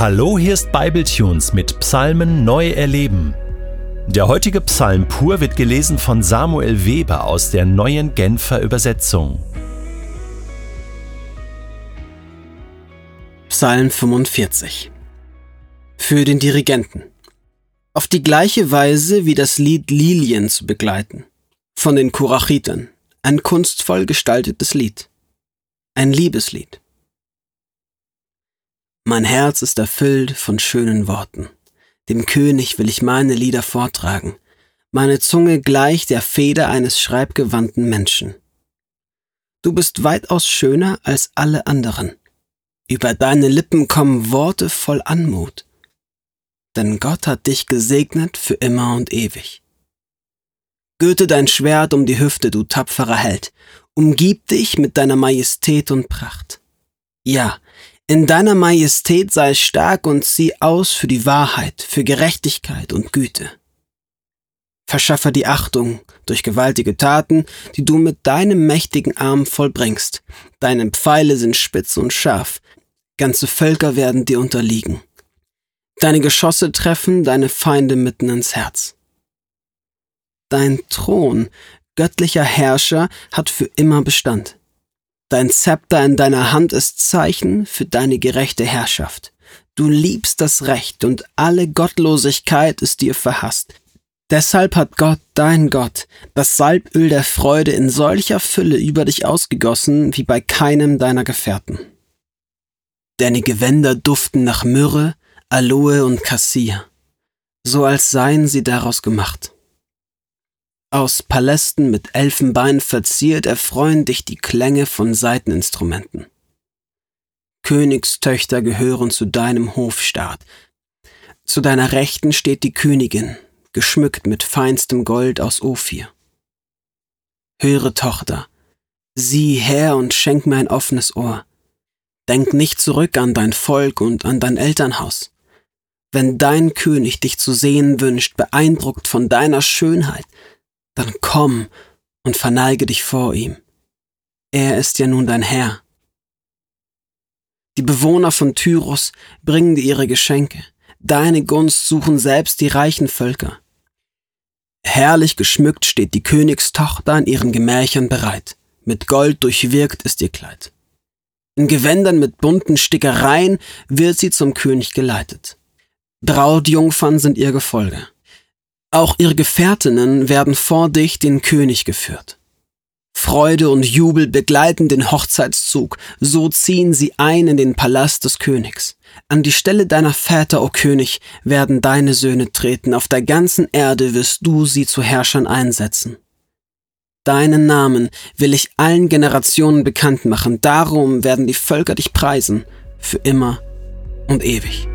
Hallo, hier ist Bibletunes mit Psalmen neu erleben. Der heutige Psalm pur wird gelesen von Samuel Weber aus der neuen Genfer Übersetzung. Psalm 45 Für den Dirigenten Auf die gleiche Weise wie das Lied Lilien zu begleiten. Von den Kurachitern. Ein kunstvoll gestaltetes Lied. Ein Liebeslied. Mein Herz ist erfüllt von schönen Worten. Dem König will ich meine Lieder vortragen. Meine Zunge gleicht der Feder eines schreibgewandten Menschen. Du bist weitaus schöner als alle anderen. Über deine Lippen kommen Worte voll Anmut. Denn Gott hat dich gesegnet für immer und ewig. Gürte dein Schwert um die Hüfte, du tapferer Held. Umgib dich mit deiner Majestät und Pracht. Ja, in deiner Majestät sei stark und zieh aus für die Wahrheit, für Gerechtigkeit und Güte. Verschaffe die Achtung durch gewaltige Taten, die du mit deinem mächtigen Arm vollbringst. Deine Pfeile sind spitz und scharf, ganze Völker werden dir unterliegen. Deine Geschosse treffen deine Feinde mitten ins Herz. Dein Thron, göttlicher Herrscher, hat für immer Bestand. Dein Zepter in deiner Hand ist Zeichen für deine gerechte Herrschaft. Du liebst das Recht und alle Gottlosigkeit ist dir verhasst. Deshalb hat Gott, dein Gott, das Salböl der Freude in solcher Fülle über dich ausgegossen wie bei keinem deiner Gefährten. Deine Gewänder duften nach Myrrhe, Aloe und Cassia, so als seien sie daraus gemacht. Aus Palästen mit Elfenbein verziert erfreuen dich die Klänge von Saiteninstrumenten. Königstöchter gehören zu deinem Hofstaat. Zu deiner Rechten steht die Königin, geschmückt mit feinstem Gold aus Ophir. Höre, Tochter, sieh her und schenk mir ein offenes Ohr. Denk nicht zurück an dein Volk und an dein Elternhaus. Wenn dein König dich zu sehen wünscht, beeindruckt von deiner Schönheit, dann komm und verneige dich vor ihm. Er ist ja nun dein Herr. Die Bewohner von Tyrus bringen dir ihre Geschenke. Deine Gunst suchen selbst die reichen Völker. Herrlich geschmückt steht die Königstochter in ihren Gemächern bereit. Mit Gold durchwirkt ist ihr Kleid. In Gewändern mit bunten Stickereien wird sie zum König geleitet. Brautjungfern sind ihr Gefolge. Auch ihre Gefährtinnen werden vor dich den König geführt. Freude und Jubel begleiten den Hochzeitszug, so ziehen sie ein in den Palast des Königs. An die Stelle deiner Väter, o oh König, werden deine Söhne treten, auf der ganzen Erde wirst du sie zu Herrschern einsetzen. Deinen Namen will ich allen Generationen bekannt machen, darum werden die Völker dich preisen, für immer und ewig.